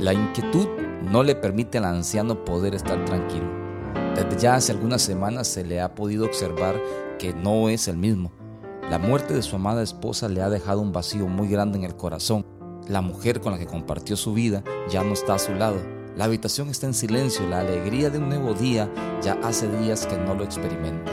La inquietud no le permite al anciano poder estar tranquilo. Desde ya hace algunas semanas se le ha podido observar que no es el mismo. La muerte de su amada esposa le ha dejado un vacío muy grande en el corazón. La mujer con la que compartió su vida ya no está a su lado. La habitación está en silencio, la alegría de un nuevo día ya hace días que no lo experimenta.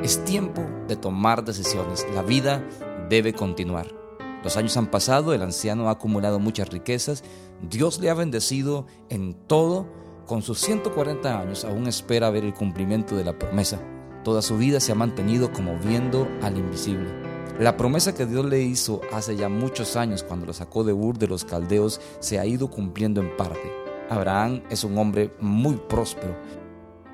Es tiempo de tomar decisiones. La vida debe continuar. Los años han pasado, el anciano ha acumulado muchas riquezas, Dios le ha bendecido en todo, con sus 140 años aún espera ver el cumplimiento de la promesa. Toda su vida se ha mantenido como viendo al invisible. La promesa que Dios le hizo hace ya muchos años cuando lo sacó de Ur de los Caldeos se ha ido cumpliendo en parte. Abraham es un hombre muy próspero,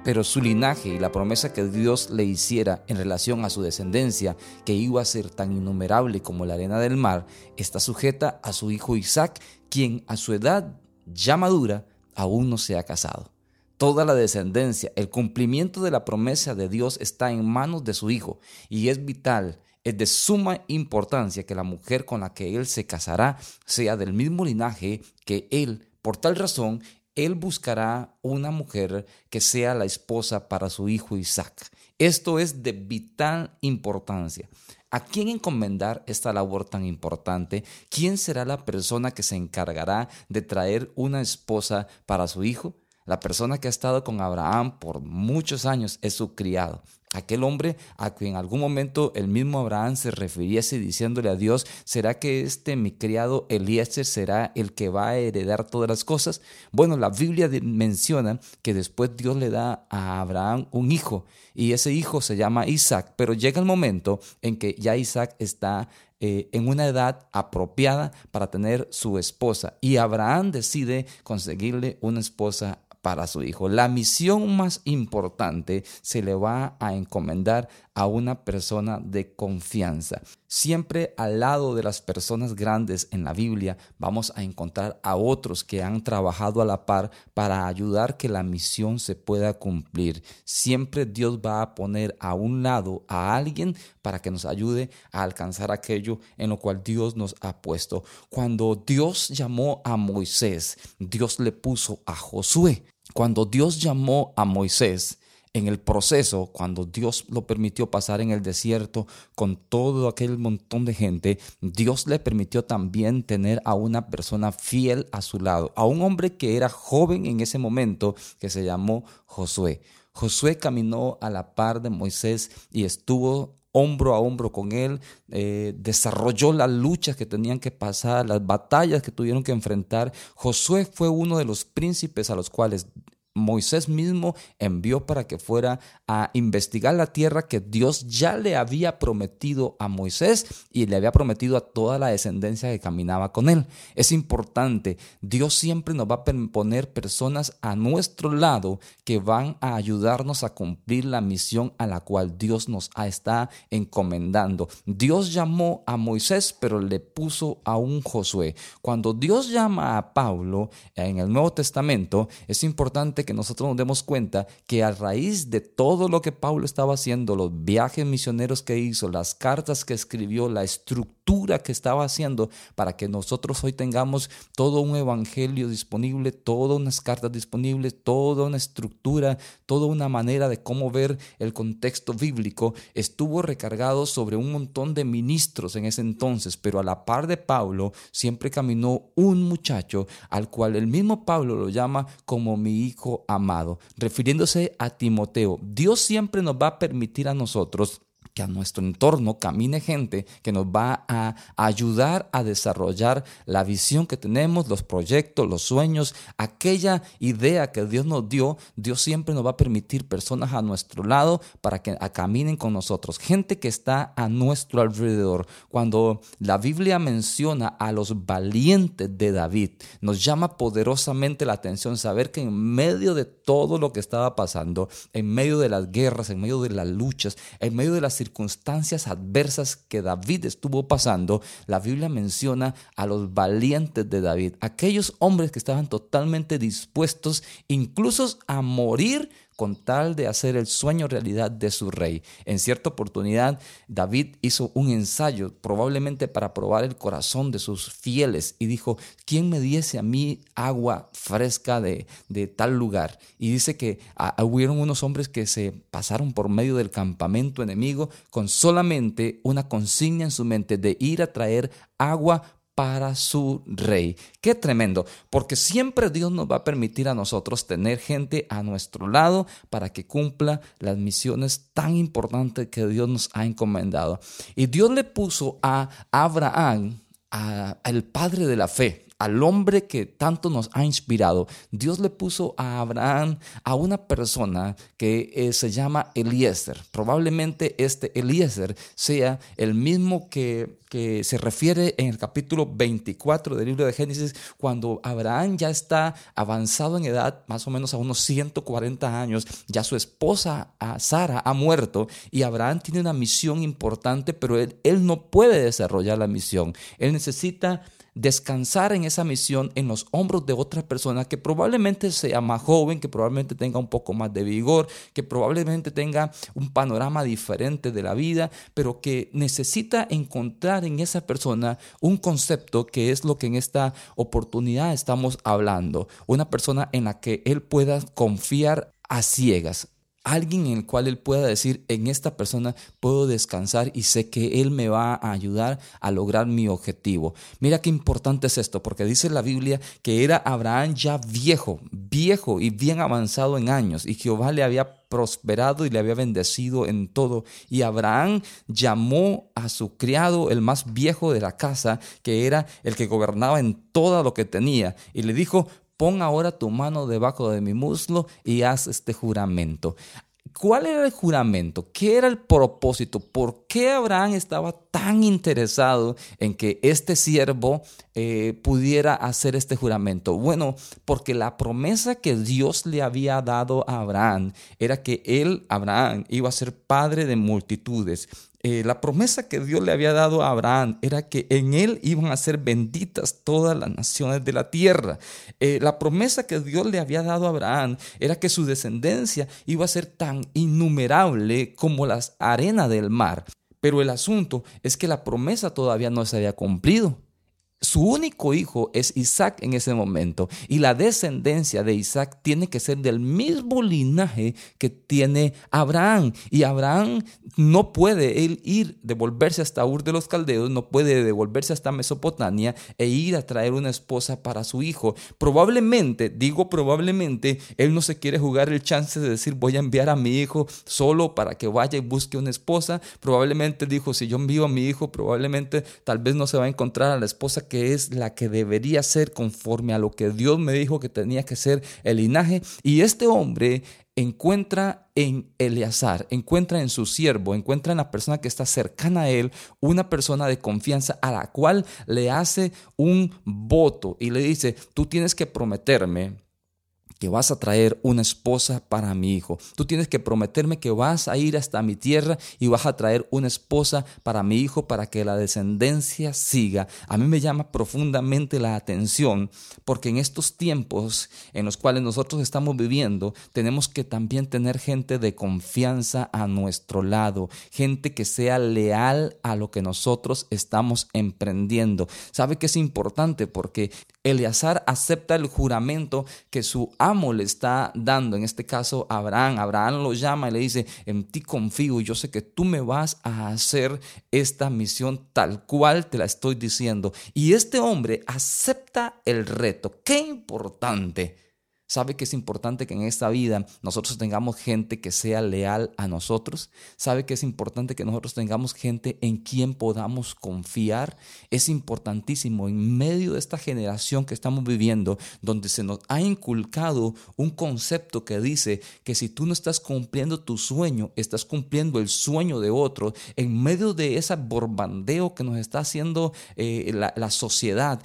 pero su linaje y la promesa que Dios le hiciera en relación a su descendencia, que iba a ser tan innumerable como la arena del mar, está sujeta a su hijo Isaac, quien a su edad ya madura aún no se ha casado. Toda la descendencia, el cumplimiento de la promesa de Dios está en manos de su hijo y es vital, es de suma importancia que la mujer con la que él se casará sea del mismo linaje que él. Por tal razón, él buscará una mujer que sea la esposa para su hijo Isaac. Esto es de vital importancia. ¿A quién encomendar esta labor tan importante? ¿Quién será la persona que se encargará de traer una esposa para su hijo? La persona que ha estado con Abraham por muchos años es su criado. Aquel hombre a quien en algún momento el mismo Abraham se refiriese diciéndole a Dios, ¿será que este mi criado Eliezer será el que va a heredar todas las cosas? Bueno, la Biblia menciona que después Dios le da a Abraham un hijo y ese hijo se llama Isaac, pero llega el momento en que ya Isaac está eh, en una edad apropiada para tener su esposa y Abraham decide conseguirle una esposa para su hijo. La misión más importante se le va a encomendar a una persona de confianza. Siempre al lado de las personas grandes en la Biblia vamos a encontrar a otros que han trabajado a la par para ayudar que la misión se pueda cumplir. Siempre Dios va a poner a un lado a alguien para que nos ayude a alcanzar aquello en lo cual Dios nos ha puesto. Cuando Dios llamó a Moisés, Dios le puso a Josué. Cuando Dios llamó a Moisés, en el proceso, cuando Dios lo permitió pasar en el desierto con todo aquel montón de gente, Dios le permitió también tener a una persona fiel a su lado, a un hombre que era joven en ese momento, que se llamó Josué. Josué caminó a la par de Moisés y estuvo hombro a hombro con él, eh, desarrolló las luchas que tenían que pasar, las batallas que tuvieron que enfrentar. Josué fue uno de los príncipes a los cuales Moisés mismo envió para que fuera a investigar la tierra que Dios ya le había prometido a Moisés y le había prometido a toda la descendencia que caminaba con él. Es importante, Dios siempre nos va a poner personas a nuestro lado que van a ayudarnos a cumplir la misión a la cual Dios nos está encomendando. Dios llamó a Moisés, pero le puso a un Josué. Cuando Dios llama a Pablo en el Nuevo Testamento, es importante que nosotros nos demos cuenta que a raíz de todo lo que Pablo estaba haciendo, los viajes misioneros que hizo, las cartas que escribió, la estructura que estaba haciendo para que nosotros hoy tengamos todo un evangelio disponible, todas unas cartas disponibles, toda una estructura, toda una manera de cómo ver el contexto bíblico, estuvo recargado sobre un montón de ministros en ese entonces, pero a la par de Pablo siempre caminó un muchacho al cual el mismo Pablo lo llama como mi hijo amado, refiriéndose a Timoteo. Dios siempre nos va a permitir a nosotros que a nuestro entorno camine gente que nos va a ayudar a desarrollar la visión que tenemos, los proyectos, los sueños, aquella idea que Dios nos dio, Dios siempre nos va a permitir personas a nuestro lado para que caminen con nosotros, gente que está a nuestro alrededor. Cuando la Biblia menciona a los valientes de David, nos llama poderosamente la atención saber que en medio de todo lo que estaba pasando, en medio de las guerras, en medio de las luchas, en medio de las circunstancias adversas que David estuvo pasando, la Biblia menciona a los valientes de David, aquellos hombres que estaban totalmente dispuestos incluso a morir con tal de hacer el sueño realidad de su rey. En cierta oportunidad, David hizo un ensayo, probablemente para probar el corazón de sus fieles, y dijo, ¿quién me diese a mí agua fresca de, de tal lugar? Y dice que ah, hubieron unos hombres que se pasaron por medio del campamento enemigo con solamente una consigna en su mente de ir a traer agua para su rey. Qué tremendo, porque siempre Dios nos va a permitir a nosotros tener gente a nuestro lado para que cumpla las misiones tan importantes que Dios nos ha encomendado. Y Dios le puso a Abraham, al padre de la fe, al hombre que tanto nos ha inspirado, Dios le puso a Abraham a una persona que eh, se llama Eliezer. Probablemente este Eliezer sea el mismo que, que se refiere en el capítulo 24 del libro de Génesis, cuando Abraham ya está avanzado en edad, más o menos a unos 140 años, ya su esposa Sara ha muerto y Abraham tiene una misión importante, pero él, él no puede desarrollar la misión. Él necesita descansar en esa misión en los hombros de otra persona que probablemente sea más joven, que probablemente tenga un poco más de vigor, que probablemente tenga un panorama diferente de la vida, pero que necesita encontrar en esa persona un concepto que es lo que en esta oportunidad estamos hablando, una persona en la que él pueda confiar a ciegas, alguien en el cual él pueda decir, en esta persona puedo descansar y sé que él me va a ayudar a lograr mi objetivo. Mira qué importante es esto, porque dice la Biblia que era Abraham ya viejo, viejo y bien avanzado en años, y Jehová le había prosperado y le había bendecido en todo. Y Abraham llamó a su criado, el más viejo de la casa, que era el que gobernaba en todo lo que tenía, y le dijo, pon ahora tu mano debajo de mi muslo y haz este juramento. ¿Cuál era el juramento? ¿Qué era el propósito? ¿Por qué Abraham estaba tan interesado en que este siervo eh, pudiera hacer este juramento? Bueno, porque la promesa que Dios le había dado a Abraham era que él, Abraham, iba a ser padre de multitudes eh, la promesa que Dios le había dado a Abraham era que en él iban a ser benditas todas las naciones de la tierra. Eh, la promesa que Dios le había dado a Abraham era que su descendencia iba a ser tan innumerable como las arenas del mar. Pero el asunto es que la promesa todavía no se había cumplido. Su único hijo es Isaac en ese momento y la descendencia de Isaac tiene que ser del mismo linaje que tiene Abraham. Y Abraham no puede él ir, devolverse hasta Ur de los Caldeos, no puede devolverse hasta Mesopotamia e ir a traer una esposa para su hijo. Probablemente, digo probablemente, él no se quiere jugar el chance de decir voy a enviar a mi hijo solo para que vaya y busque una esposa. Probablemente dijo, si yo envío a mi hijo, probablemente tal vez no se va a encontrar a la esposa que que es la que debería ser conforme a lo que Dios me dijo que tenía que ser el linaje. Y este hombre encuentra en Eleazar, encuentra en su siervo, encuentra en la persona que está cercana a él, una persona de confianza a la cual le hace un voto y le dice, tú tienes que prometerme que vas a traer una esposa para mi hijo. Tú tienes que prometerme que vas a ir hasta mi tierra y vas a traer una esposa para mi hijo para que la descendencia siga. A mí me llama profundamente la atención porque en estos tiempos en los cuales nosotros estamos viviendo tenemos que también tener gente de confianza a nuestro lado, gente que sea leal a lo que nosotros estamos emprendiendo. ¿Sabe que es importante? Porque Eleazar acepta el juramento que su amo le está dando, en este caso Abraham. Abraham lo llama y le dice, en ti confío yo sé que tú me vas a hacer esta misión tal cual te la estoy diciendo. Y este hombre acepta el reto. Qué importante Sabe que es importante que en esta vida nosotros tengamos gente que sea leal a nosotros. Sabe que es importante que nosotros tengamos gente en quien podamos confiar. Es importantísimo en medio de esta generación que estamos viviendo, donde se nos ha inculcado un concepto que dice que si tú no estás cumpliendo tu sueño, estás cumpliendo el sueño de otro. En medio de ese borbandeo que nos está haciendo eh, la, la sociedad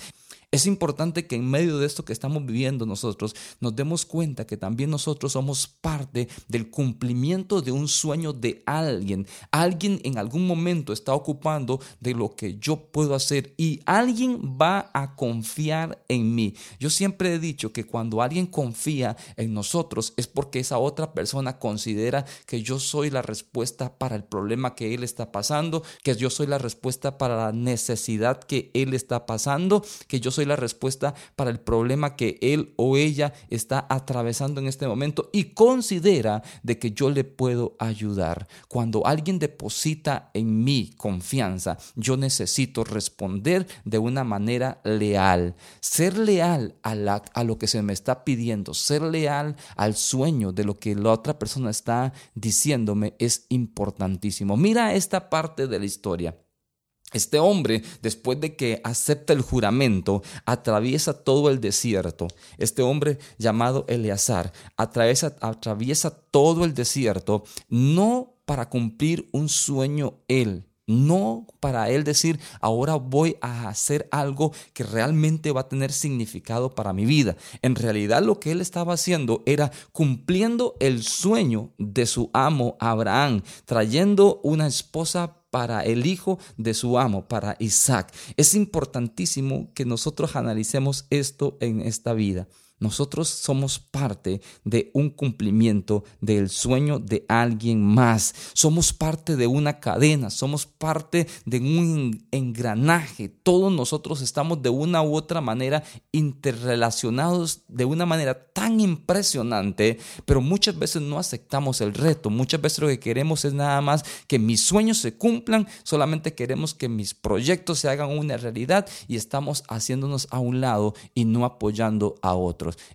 Es importante que en medio de esto que estamos viviendo nosotros nos demos cuenta que también nosotros somos parte del cumplimiento de un sueño de alguien. Alguien en algún momento está ocupando de lo que yo puedo hacer y alguien va a confiar en mí. Yo siempre he dicho que cuando alguien confía en nosotros es porque esa otra persona considera que yo soy la respuesta para el problema que él está pasando, que yo soy la respuesta para la necesidad que él está pasando, que yo soy la respuesta para el problema que él o ella está atravesando en este momento y considera de que yo le puedo ayudar. Cuando alguien deposita en mí confianza, yo necesito responder de una manera leal. Ser leal a, a lo que se me está pidiendo, ser leal al sueño de lo que la otra persona está diciéndome es importantísimo. Mira esta parte de la historia. Este hombre, después de que acepta el juramento, atraviesa todo el desierto. Este hombre llamado Eleazar atraviesa, atraviesa todo el desierto, no para cumplir un sueño él, no para él decir, ahora voy a hacer algo que realmente va a tener significado para mi vida. En realidad lo que él estaba haciendo era cumpliendo el sueño de su amo Abraham, trayendo una esposa para el hijo de su amo, para Isaac. Es importantísimo que nosotros analicemos esto en esta vida. Nosotros somos parte de un cumplimiento del sueño de alguien más. Somos parte de una cadena, somos parte de un engranaje. Todos nosotros estamos de una u otra manera interrelacionados de una manera tan impresionante, pero muchas veces no aceptamos el reto. Muchas veces lo que queremos es nada más que mis sueños se cumplan, solamente queremos que mis proyectos se hagan una realidad y estamos haciéndonos a un lado y no apoyando a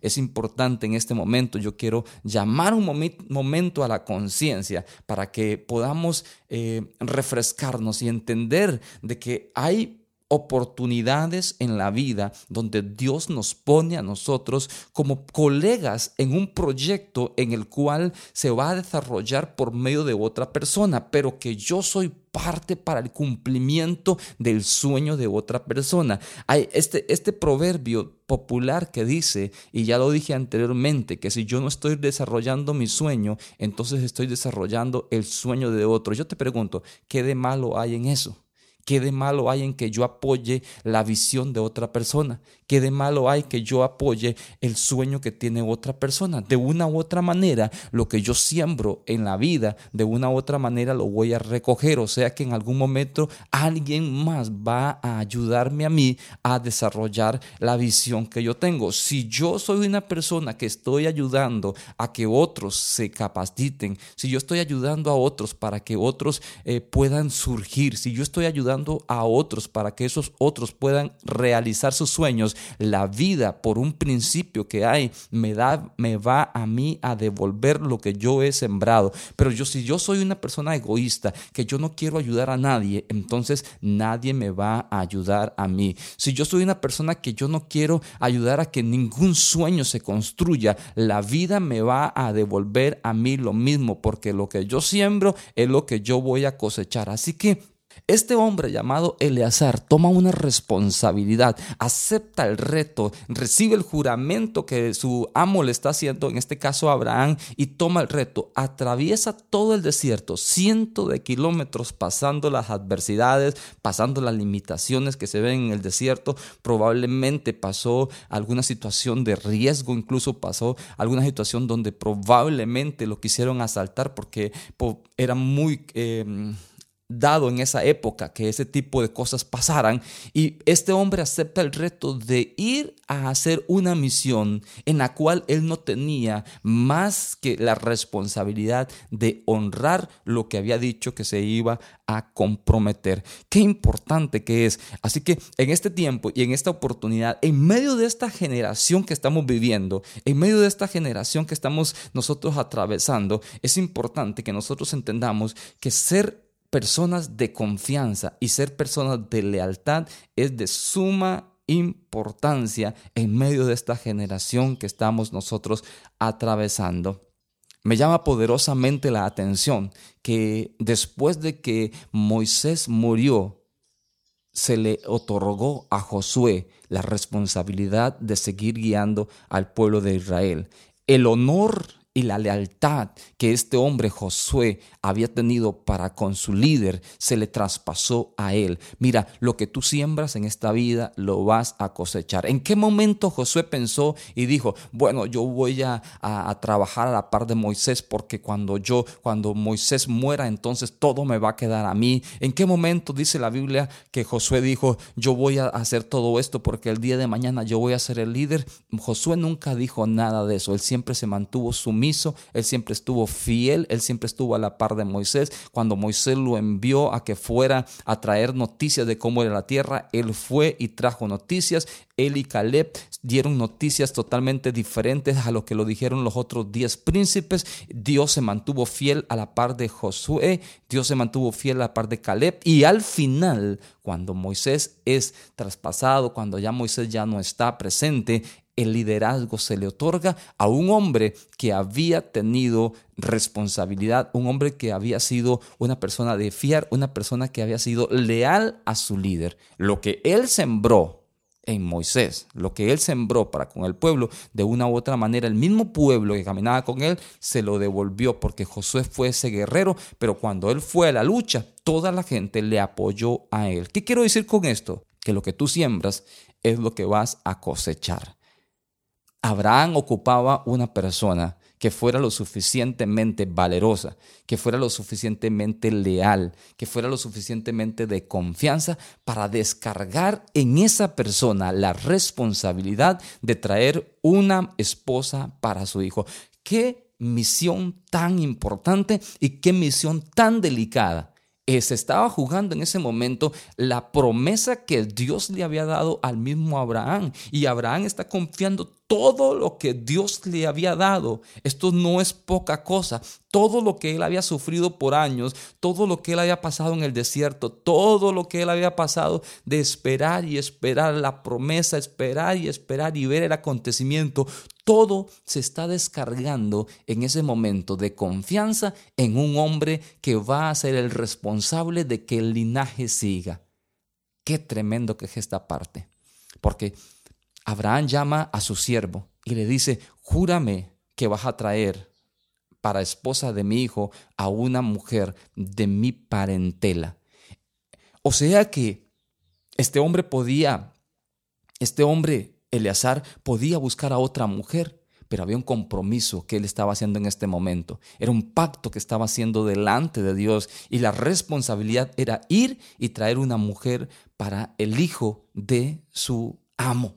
Es importante en este momento, yo quiero llamar un momento a la conciencia para que podamos eh, refrescarnos y entender de que hay oportunidades en la vida donde Dios nos pone a nosotros como colegas en un proyecto en el cual se va a desarrollar por medio de otra persona, pero que yo soy parte para el cumplimiento del sueño de otra persona. Hay este, este proverbio popular que dice, y ya lo dije anteriormente, que si yo no estoy desarrollando mi sueño, entonces estoy desarrollando el sueño de otro. Yo te pregunto, ¿qué de malo hay en eso? ¿Qué de malo hay en que yo apoye la visión de otra persona? ¿Qué de malo hay que yo apoye el sueño que tiene otra persona? De una u otra manera, lo que yo siembro en la vida, de una u otra manera lo voy a recoger. O sea que en algún momento alguien más va a ayudarme a mí a desarrollar la visión que yo tengo. Si yo soy una persona que estoy ayudando a que otros se capaciten, si yo estoy ayudando a otros para que otros eh, puedan surgir, si yo estoy ayudando a otros para que esos otros puedan realizar sus sueños, la vida por un principio que hay me da me va a mí a devolver lo que yo he sembrado. Pero yo si yo soy una persona egoísta, que yo no quiero ayudar a nadie, entonces nadie me va a ayudar a mí. Si yo soy una persona que yo no quiero ayudar a que ningún sueño se construya, la vida me va a devolver a mí lo mismo, porque lo que yo siembro es lo que yo voy a cosechar. Así que este hombre llamado Eleazar toma una responsabilidad, acepta el reto, recibe el juramento que su amo le está haciendo, en este caso Abraham, y toma el reto, atraviesa todo el desierto, cientos de kilómetros pasando las adversidades, pasando las limitaciones que se ven en el desierto, probablemente pasó alguna situación de riesgo, incluso pasó alguna situación donde probablemente lo quisieron asaltar porque era muy... Eh, dado en esa época que ese tipo de cosas pasaran y este hombre acepta el reto de ir a hacer una misión en la cual él no tenía más que la responsabilidad de honrar lo que había dicho que se iba a comprometer. Qué importante que es. Así que en este tiempo y en esta oportunidad, en medio de esta generación que estamos viviendo, en medio de esta generación que estamos nosotros atravesando, es importante que nosotros entendamos que ser personas de confianza y ser personas de lealtad es de suma importancia en medio de esta generación que estamos nosotros atravesando. Me llama poderosamente la atención que después de que Moisés murió, se le otorgó a Josué la responsabilidad de seguir guiando al pueblo de Israel. El honor y la lealtad que este hombre Josué había tenido para con su líder se le traspasó a él. Mira, lo que tú siembras en esta vida lo vas a cosechar. ¿En qué momento Josué pensó y dijo, bueno, yo voy a, trabajar a la par de Moisés porque cuando yo, cuando Moisés muera, entonces todo me va a quedar a mí? ¿En qué momento dice la Biblia que Josué dijo, yo voy a hacer todo esto porque el día de mañana yo voy a ser el líder? Josué nunca dijo nada de eso. Él siempre se mantuvo él siempre estuvo fiel, él siempre estuvo a la par de Moisés. Cuando Moisés lo envió a que fuera a traer noticias de cómo era la tierra, él fue y trajo noticias. Él y Caleb dieron noticias totalmente diferentes a lo que lo dijeron los otros diez príncipes. Dios se mantuvo fiel a la par de Josué, Dios se mantuvo fiel a la par de Caleb. Y al final, cuando Moisés es traspasado, cuando ya Moisés ya no está presente, el liderazgo se le otorga a un hombre que había tenido responsabilidad, un hombre que había sido una persona de fiar, una persona que había sido leal a su líder. Lo que él sembró en Moisés, lo que él sembró para con el pueblo, de una u otra manera, el mismo pueblo que caminaba con él se lo devolvió porque Josué fue ese guerrero, pero cuando él fue a la lucha, toda la gente le apoyó a él. ¿Qué quiero decir con esto? Que lo que tú siembras es lo que vas a cosechar. Abraham ocupaba una persona que fuera lo suficientemente valerosa, que fuera lo suficientemente leal, que fuera lo suficientemente de confianza para descargar en esa persona la responsabilidad de traer una esposa para su hijo. Qué misión tan importante y qué misión tan delicada. Eh, se estaba jugando en ese momento la promesa que Dios le había dado al mismo Abraham. Y Abraham está confiando todo lo que Dios le había dado. Esto no es poca cosa. Todo lo que él había sufrido por años, todo lo que él había pasado en el desierto, todo lo que él había pasado de esperar y esperar la promesa, esperar y esperar y ver el acontecimiento, todo se está descargando en ese momento de confianza en un hombre que va a ser el responsable de que el linaje siga. Qué tremendo que es esta parte. Porque Abraham llama a su siervo y le dice, júrame que vas a traer para esposa de mi hijo a una mujer de mi parentela. O sea que este hombre podía, este hombre, Eleazar, podía buscar a otra mujer, pero había un compromiso que él estaba haciendo en este momento. Era un pacto que estaba haciendo delante de Dios y la responsabilidad era ir y traer una mujer para el hijo de su amo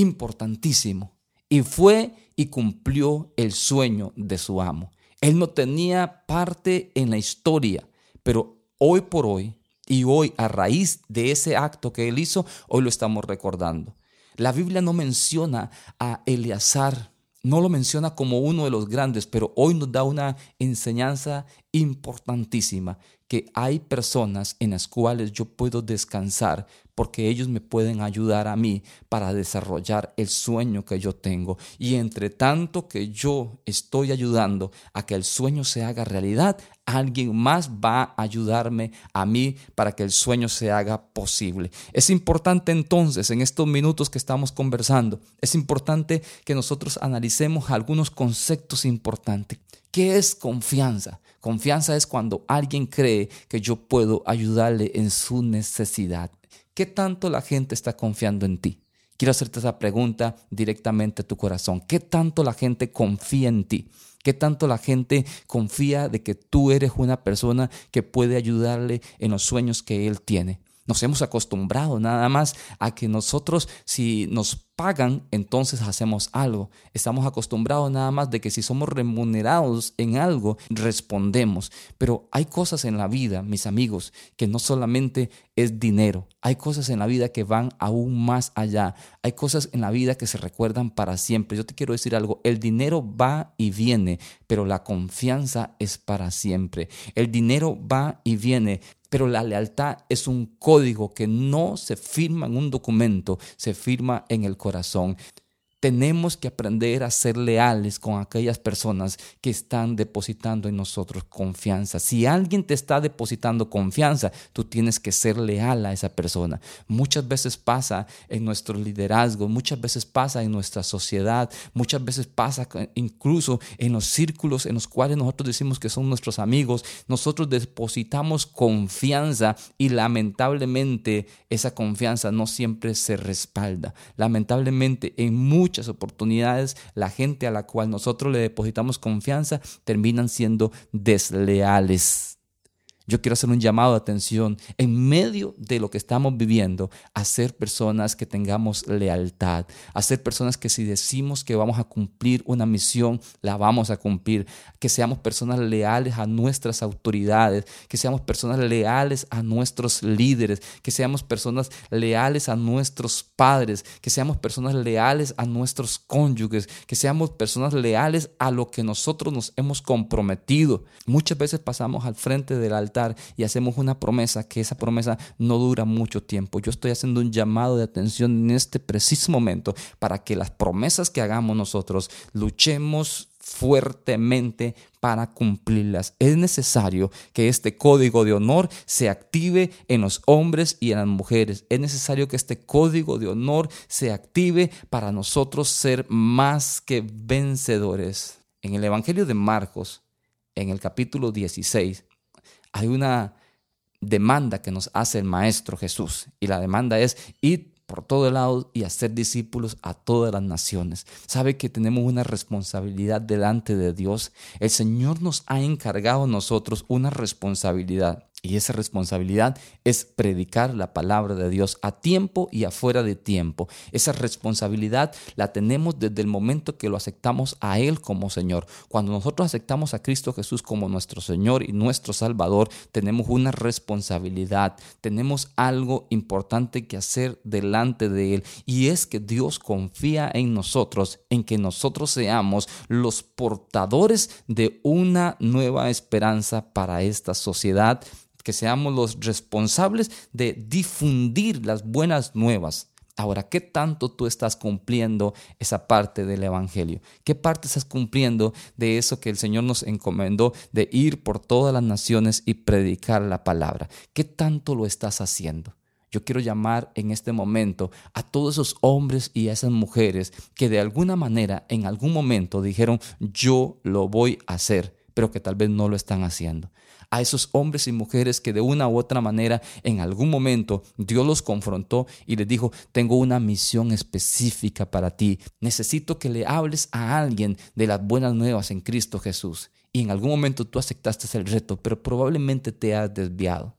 importantísimo. Y fue y cumplió el sueño de su amo. Él no tenía parte en la historia, pero hoy por hoy y hoy a raíz de ese acto que él hizo, hoy lo estamos recordando. La Biblia no menciona a Eleazar, no lo menciona como uno de los grandes, pero hoy nos da una enseñanza importantísima, que hay personas en las cuales yo puedo descansar porque ellos me pueden ayudar a mí para desarrollar el sueño que yo tengo. Y entre tanto que yo estoy ayudando a que el sueño se haga realidad, alguien más va a ayudarme a mí para que el sueño se haga posible. Es importante entonces, en estos minutos que estamos conversando, es importante que nosotros analicemos algunos conceptos importantes. ¿Qué es confianza? Confianza es cuando alguien cree que yo puedo ayudarle en su necesidad. ¿Qué tanto la gente está confiando en ti? Quiero hacerte esa pregunta directamente a tu corazón. ¿Qué tanto la gente confía en ti? ¿Qué tanto la gente confía de que tú eres una persona que puede ayudarle en los sueños que él tiene? Nos hemos acostumbrado nada más a que nosotros si nos pagan, entonces hacemos algo. Estamos acostumbrados nada más de que si somos remunerados en algo, respondemos. Pero hay cosas en la vida, mis amigos, que no solamente es dinero. Hay cosas en la vida que van aún más allá. Hay cosas en la vida que se recuerdan para siempre. Yo te quiero decir algo, el dinero va y viene, pero la confianza es para siempre. El dinero va y viene, pero la lealtad es un código que no se firma en un documento, se firma en el corazón. Tenemos que aprender a ser leales con aquellas personas que están depositando en nosotros confianza. Si alguien te está depositando confianza, tú tienes que ser leal a esa persona. Muchas veces pasa en nuestro liderazgo, muchas veces pasa en nuestra sociedad, muchas veces pasa incluso en los círculos en los cuales nosotros decimos que son nuestros amigos. Nosotros depositamos confianza y lamentablemente esa confianza no siempre se respalda. Lamentablemente en muchos muchas oportunidades la gente a la cual nosotros le depositamos confianza terminan siendo desleales. Yo quiero hacer un llamado de atención en medio de lo que estamos viviendo a ser personas que tengamos lealtad, a ser personas que si decimos que vamos a cumplir una misión, la vamos a cumplir, que seamos personas leales a nuestras autoridades, que seamos personas leales a nuestros líderes, que seamos personas leales a nuestros padres, que seamos personas leales a nuestros cónyuges, que seamos personas leales a lo que nosotros nos hemos comprometido. Muchas veces pasamos al frente del altar y hacemos una promesa, que esa promesa no dura mucho tiempo. Yo estoy haciendo un llamado de atención en este preciso momento para que las promesas que hagamos nosotros luchemos fuertemente para cumplirlas. Es necesario que este código de honor se active en los hombres y en las mujeres. Es necesario que este código de honor se active para nosotros ser más que vencedores. En el Evangelio de Marcos, en el capítulo 16, hay una demanda que nos hace el Maestro Jesús y la demanda es ir por todo el lado y hacer discípulos a todas las naciones. Sabe que tenemos una responsabilidad delante de Dios. El Señor nos ha encargado a nosotros una responsabilidad. Y esa responsabilidad es predicar la palabra de Dios a tiempo y afuera de tiempo. Esa responsabilidad la tenemos desde el momento que lo aceptamos a Él como Señor. Cuando nosotros aceptamos a Cristo Jesús como nuestro Señor y nuestro Salvador, tenemos una responsabilidad, tenemos algo importante que hacer delante de Él. Y es que Dios confía en nosotros, en que nosotros seamos los portadores de una nueva esperanza para esta sociedad que seamos los responsables de difundir las buenas nuevas. Ahora, ¿qué tanto tú estás cumpliendo esa parte del Evangelio? ¿Qué parte estás cumpliendo de eso que el Señor nos encomendó de ir por todas las naciones y predicar la palabra? ¿Qué tanto lo estás haciendo? Yo quiero llamar en este momento a todos esos hombres y a esas mujeres que de alguna manera, en algún momento dijeron, yo lo voy a hacer, pero que tal vez no lo están haciendo a esos hombres y mujeres que de una u otra manera en algún momento Dios los confrontó y les dijo, tengo una misión específica para ti. Necesito que le hables a alguien de las buenas nuevas en Cristo Jesús. Y en algún momento tú aceptaste el reto, pero probablemente te has desviado.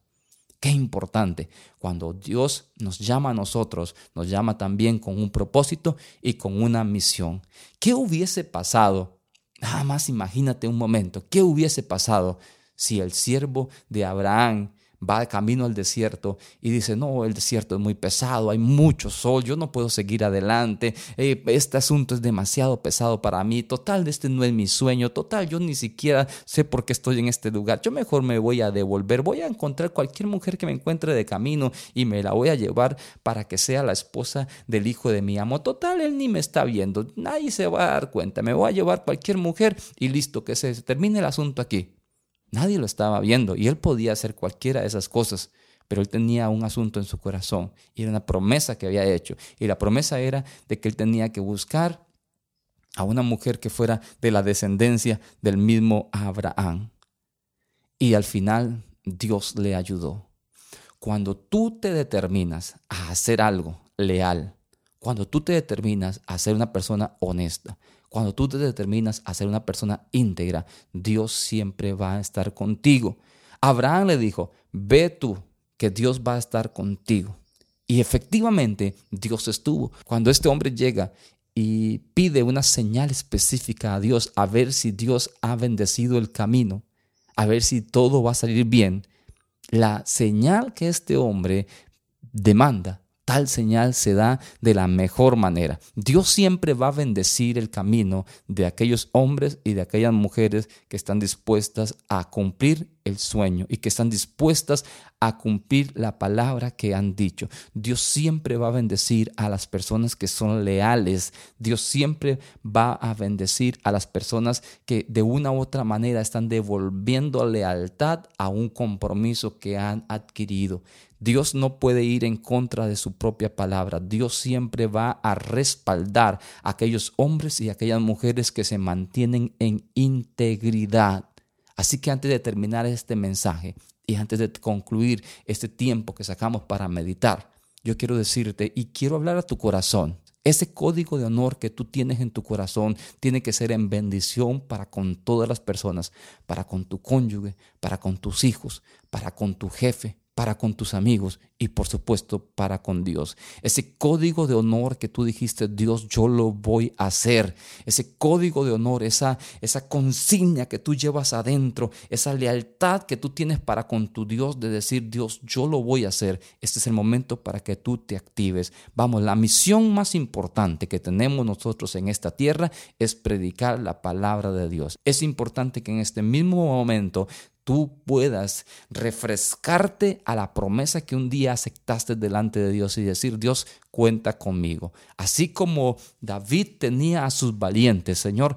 Qué importante. Cuando Dios nos llama a nosotros, nos llama también con un propósito y con una misión. ¿Qué hubiese pasado? Nada más imagínate un momento. ¿Qué hubiese pasado si el siervo de Abraham va de camino al desierto y dice, no, el desierto es muy pesado, hay mucho sol, yo no puedo seguir adelante, eh, este asunto es demasiado pesado para mí, total, este no es mi sueño, total, yo ni siquiera sé por qué estoy en este lugar, yo mejor me voy a devolver, voy a encontrar cualquier mujer que me encuentre de camino y me la voy a llevar para que sea la esposa del hijo de mi amo, total, él ni me está viendo, nadie se va a dar cuenta, me voy a llevar cualquier mujer y listo, que se termine el asunto aquí. Nadie lo estaba viendo y él podía hacer cualquiera de esas cosas, pero él tenía un asunto en su corazón y era una promesa que había hecho. Y la promesa era de que él tenía que buscar a una mujer que fuera de la descendencia del mismo Abraham. Y al final Dios le ayudó. Cuando tú te determinas a hacer algo leal, cuando tú te determinas a ser una persona honesta, cuando tú te determinas a ser una persona íntegra, Dios siempre va a estar contigo. Abraham le dijo, ve tú, que Dios va a estar contigo. Y efectivamente Dios estuvo. Cuando este hombre llega y pide una señal específica a Dios, a ver si Dios ha bendecido el camino, a ver si todo va a salir bien, la señal que este hombre demanda tal señal se da de la mejor manera. Dios siempre va a bendecir el camino de aquellos hombres y de aquellas mujeres que están dispuestas a cumplir el sueño y que están dispuestas a cumplir la palabra que han dicho. Dios siempre va a bendecir a las personas que son leales. Dios siempre va a bendecir a las personas que de una u otra manera están devolviendo lealtad a un compromiso que han adquirido. Dios no puede ir en contra de su propia palabra. Dios siempre va a respaldar a aquellos hombres y aquellas mujeres que se mantienen en integridad. Así que antes de terminar este mensaje y antes de concluir este tiempo que sacamos para meditar, yo quiero decirte y quiero hablar a tu corazón. Ese código de honor que tú tienes en tu corazón tiene que ser en bendición para con todas las personas, para con tu cónyuge, para con tus hijos, para con tu jefe, para con tus amigos y por supuesto para con Dios. Ese código de honor que tú dijiste, Dios, yo lo voy a hacer. Ese código de honor, esa, esa consigna que tú llevas adentro, esa lealtad que tú tienes para con tu Dios de decir, Dios, yo lo voy a hacer. Este es el momento para que tú te actives. Vamos, la misión más importante que tenemos nosotros en esta tierra es predicar la palabra de Dios. Es importante que en este mismo momento tú puedas refrescarte a la promesa que un día aceptaste delante de Dios y decir, Dios, cuenta conmigo. Así como David tenía a sus valientes, Señor,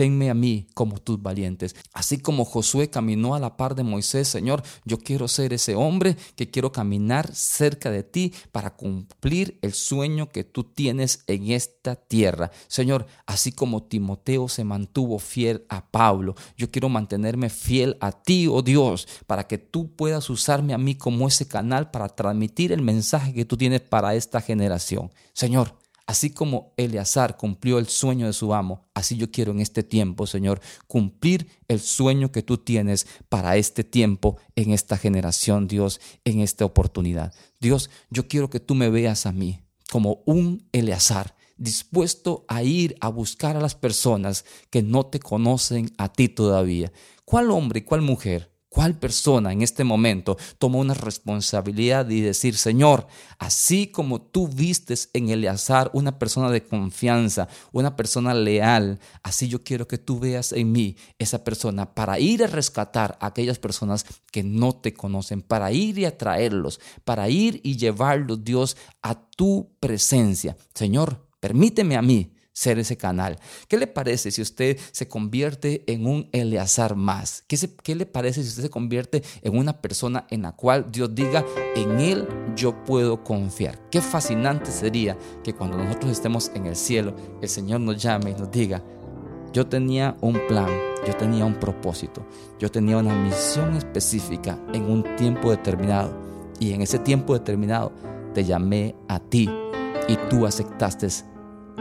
tenme a mí como tus valientes. Así como Josué caminó a la par de Moisés, Señor, yo quiero ser ese hombre que quiero caminar cerca de ti para cumplir el sueño que tú tienes en esta tierra. Señor, así como Timoteo se mantuvo fiel a Pablo, yo quiero mantenerme fiel a ti, oh Dios, para que tú puedas usarme a mí como ese canal para transmitir el mensaje que tú tienes para esta generación. Señor, Así como Eleazar cumplió el sueño de su amo, así yo quiero en este tiempo, Señor, cumplir el sueño que tú tienes para este tiempo, en esta generación, Dios, en esta oportunidad. Dios, yo quiero que tú me veas a mí como un Eleazar, dispuesto a ir a buscar a las personas que no te conocen a ti todavía. ¿Cuál hombre y cuál mujer ¿Cuál persona en este momento toma una responsabilidad y decir, Señor, así como tú vistes en Eleazar una persona de confianza, una persona leal, así yo quiero que tú veas en mí esa persona para ir a rescatar a aquellas personas que no te conocen, para ir y atraerlos, para ir y llevarlos, Dios, a tu presencia. Señor, permíteme a mí ser ese canal. ¿Qué le parece si usted se convierte en un Eleazar más? ¿Qué, ¿Qué, le parece si usted se convierte en una persona en la cual Dios diga, en Él yo puedo confiar? Qué fascinante sería que cuando nosotros estemos en el cielo, el Señor nos llame y nos diga, yo tenía un plan, yo tenía un propósito, yo tenía una misión específica en un tiempo determinado. Y en ese tiempo determinado te llamé a ti y tú aceptaste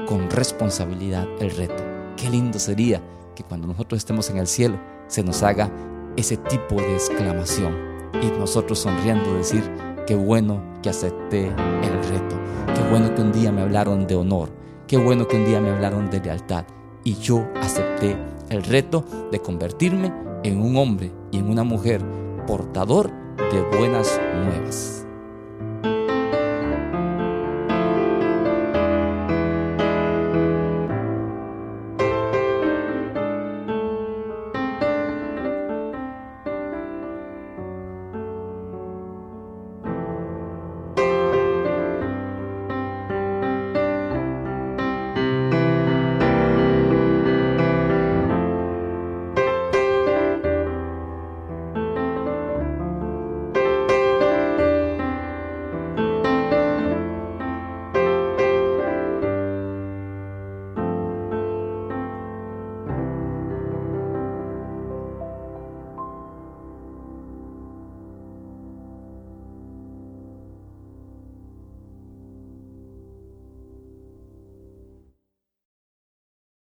con responsabilidad el reto. Qué lindo sería que cuando nosotros estemos en el cielo se nos haga ese tipo de exclamación y nosotros sonriendo decir, qué bueno que acepté el reto, qué bueno que un día me hablaron de honor, qué bueno que un día me hablaron de lealtad y yo acepté el reto de convertirme en un hombre y en una mujer portador de buenas nuevas.